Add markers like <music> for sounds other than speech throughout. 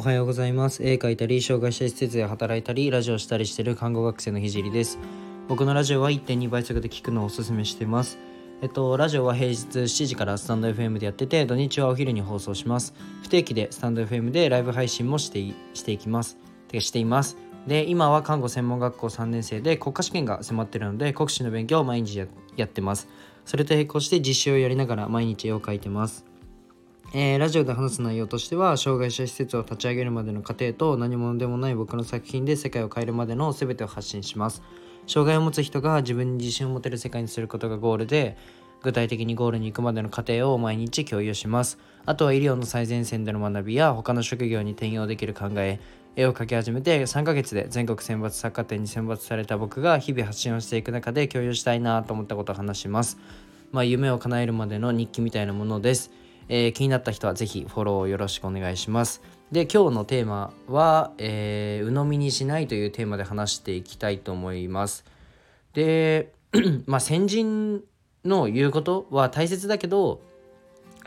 おはようございます。絵描いたり障害者施設で働いたりラジオしたりしている看護学生のひじりです。僕のラジオは1.2倍速で聞くのをおすすめしてます。えっと、ラジオは平日7時からスタンド FM でやってて土日はお昼に放送します。不定期でスタンド FM でライブ配信もしてしていきます。てしています。で今は看護専門学校3年生で国家試験が迫ってるので国試の勉強を毎日ややってます。それと並行して実習をやりながら毎日絵を描いてます。えー、ラジオで話す内容としては障害者施設を立ち上げるまでの過程と何者でもない僕の作品で世界を変えるまでの全てを発信します。障害を持つ人が自分に自信を持てる世界にすることがゴールで具体的にゴールに行くまでの過程を毎日共有します。あとは医療の最前線での学びや他の職業に転用できる考え絵を描き始めて3ヶ月で全国選抜作家展に選抜された僕が日々発信をしていく中で共有したいなと思ったことを話します。まあ夢を叶えるまでの日記みたいなものです。えー、気になった人はぜひフォローよろしくお願いします。で今日のテーマは、えー、鵜呑みにしないというテーマで話していきたいと思います。で <clears throat> まあ先人の言うことは大切だけど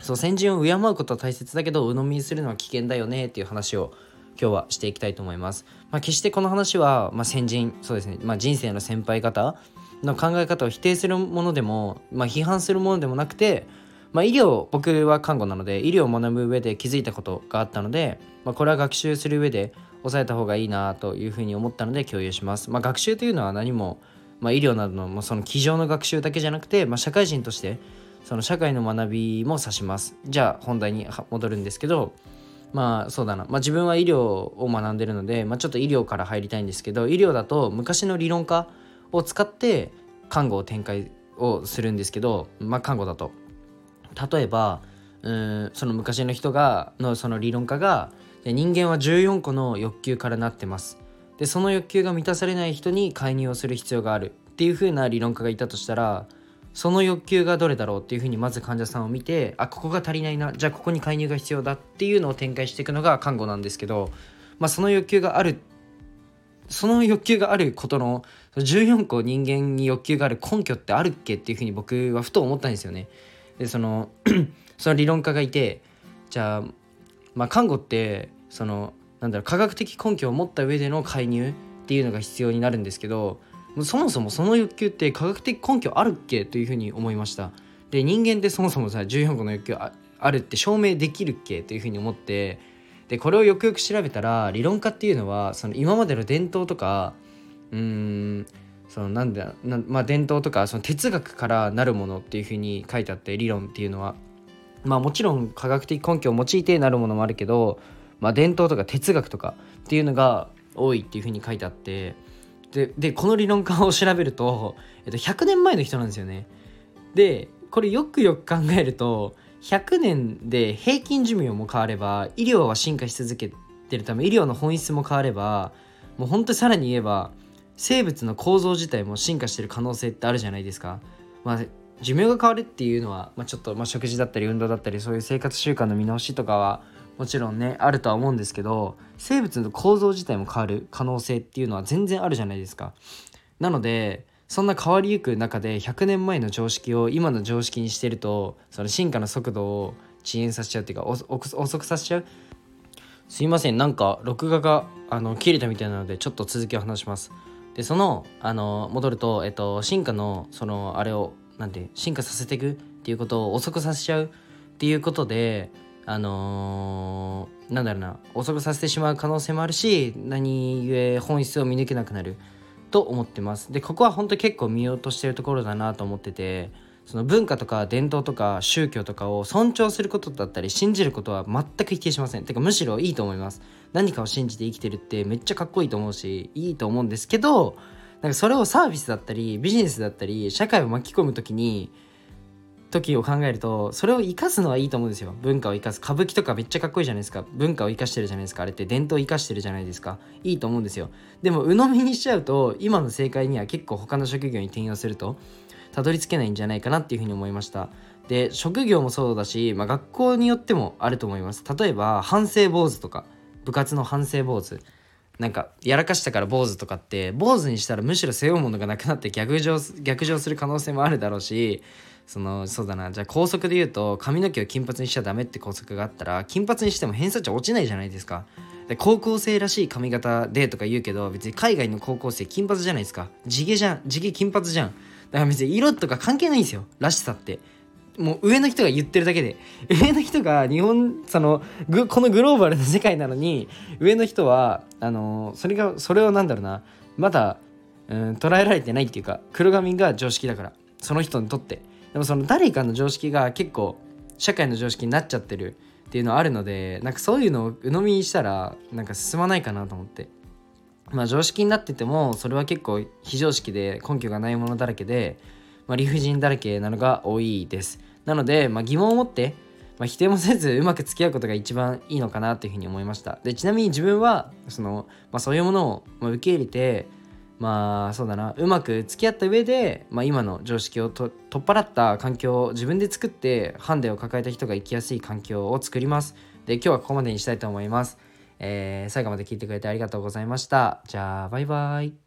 そう先人を敬うことは大切だけど鵜呑みにするのは危険だよねっていう話を今日はしていきたいと思います。まあ、決してこの話は、まあ、先人そうですね、まあ、人生の先輩方の考え方を否定するものでも、まあ、批判するものでもなくてまあ、医療僕は看護なので医療を学ぶ上で気づいたことがあったので、まあ、これは学習する上で抑えた方がいいなというふうに思ったので共有します。まあ、学習というのは何も、まあ、医療などのその机上の学習だけじゃなくて、まあ、社会人としてその社会の学びも指します。じゃあ本題に戻るんですけどまあそうだな、まあ、自分は医療を学んでるので、まあ、ちょっと医療から入りたいんですけど医療だと昔の理論家を使って看護を展開をするんですけど、まあ、看護だと例えばうんその昔の人がのその理論家が人間は14個の欲求からなってます。でその欲求が満たされない人に介入をする必要がある。っていう風な理論家がいたとしたらその欲求がどれだろうっていうふうにまず患者さんを見てあここが足りないな。じゃあここに介入が必要だっていうのを展開していくのが看護なんですけど、まあ、その欲求があるその欲求があることの14個人間に欲求がある根拠ってあるっけっていうふうに僕はふと思ったんですよね。でその <clears throat> その理論家がいてじゃあ、まあ、看護ってそのなんだろう科学的根拠を持った上での介入っていうのが必要になるんですけどそもそもその欲求って科学的根拠あるっけというふうに思いました。で人間ってそもそもさ14個の欲求あるって証明できるっけというふうに思ってでこれをよくよく調べたら理論家っていうのはその今までの伝統とかうーんそのなんだな、まあ、伝統とかその哲学からなるものっていうふうに書いてあって理論っていうのはまあもちろん科学的根拠を用いてなるものもあるけど、まあ、伝統とか哲学とかっていうのが多いっていうふうに書いてあってででこの理論家を調べると、えっと、100年前の人なんですよね。でこれよくよく考えると100年で平均寿命も変われば医療は進化し続けてるため医療の本質も変わればもうほんとさらに言えば生物の構造自体も進化してる可能性ってあるじゃないですか。まあ、寿命が変わるっていうのは、まあ、ちょっと、まあ、食事だったり運動だったりそういう生活習慣の見直しとかはもちろんねあるとは思うんですけど生物の構造自体も変わる可能性っていうのは全然あるじゃないですか。なのでそんな変わりゆく中で100年前の常識を今の常識にしてるとその進化の速度を遅延させちゃうっていうか遅くさせちゃうすいませんなんか録画があの切れたみたいなのでちょっと続きを話します。でそのあの戻ると、えっと、進化のそのあれをなんて進化させていくっていうことを遅くさせちゃうっていうことであのー、なんだろうな遅くさせてしまう可能性もあるし何故本質を見抜けなくなると思ってます。でここは本当結構見ようとしてるところだなと思っててその文化とか伝統とか宗教とかを尊重することだったり信じることは全く否定しません。てかむしろいいと思います。何かを信じて生きてるってめっちゃかっこいいと思うしいいと思うんですけどなんかそれをサービスだったりビジネスだったり社会を巻き込む時に時を考えるとそれを生かすのはいいと思うんですよ。文化を生かす。歌舞伎とかめっちゃかっこいいじゃないですか。文化を生かしてるじゃないですか。あれって伝統を生かしてるじゃないですか。いいと思うんですよ。でも鵜呑みにしちゃうと今の正解には結構他の職業に転用するとたどり着けないんじゃないかなっていうふうに思いました。で職業もそうだし、まあ、学校によってもあると思います。例えば反省坊主とか部活の反省坊主。なんかやらかしたから坊主とかって坊主にしたらむしろ背負うものがなくなって逆上逆上する可能性もあるだろうしそのそうだな。じゃあ校則で言うと髪の毛を金髪にしちゃダメって校則があったら金髪にしても偏差値落ちないじゃないですか。で高校生らしい髪型でとか言うけど別に海外の高校生金髪じゃないですか。地毛じゃん。地毛金髪じゃん。だから別に色とか関係ないんですよ。らしさって。もう上の人が言ってるだけで上の人が日本そのぐこのグローバルな世界なのに上の人はあのそれがそれをなんだろうなまだ、うん、捉えられてないっていうか黒髪が常識だからその人にとって。でもその誰かの常識が結構社会の常識になっちゃってるっていうのはあるのでなんかそういうのを鵜呑みにしたらなんか進まないかなと思って。まあ常識になっててもそれは結構非常識で根拠がないものだらけで、まあ、理不尽だらけなのが多いです。なので、まあ、疑問を持って、まあ、否定もせずうまく付き合うことが一番いいのかなというふうに思いました。でちなみに自分はその、まあ、そういうものを受け入れてまあそうだなうまく付き合った上で、まあ、今の常識を取っ払った環境を自分で作ってハンデを抱えた人が生きやすい環境を作ります。で今日はここまでにしたいと思います、えー、最後まで聞いてくれてありがとうございました。じゃあバイバイ。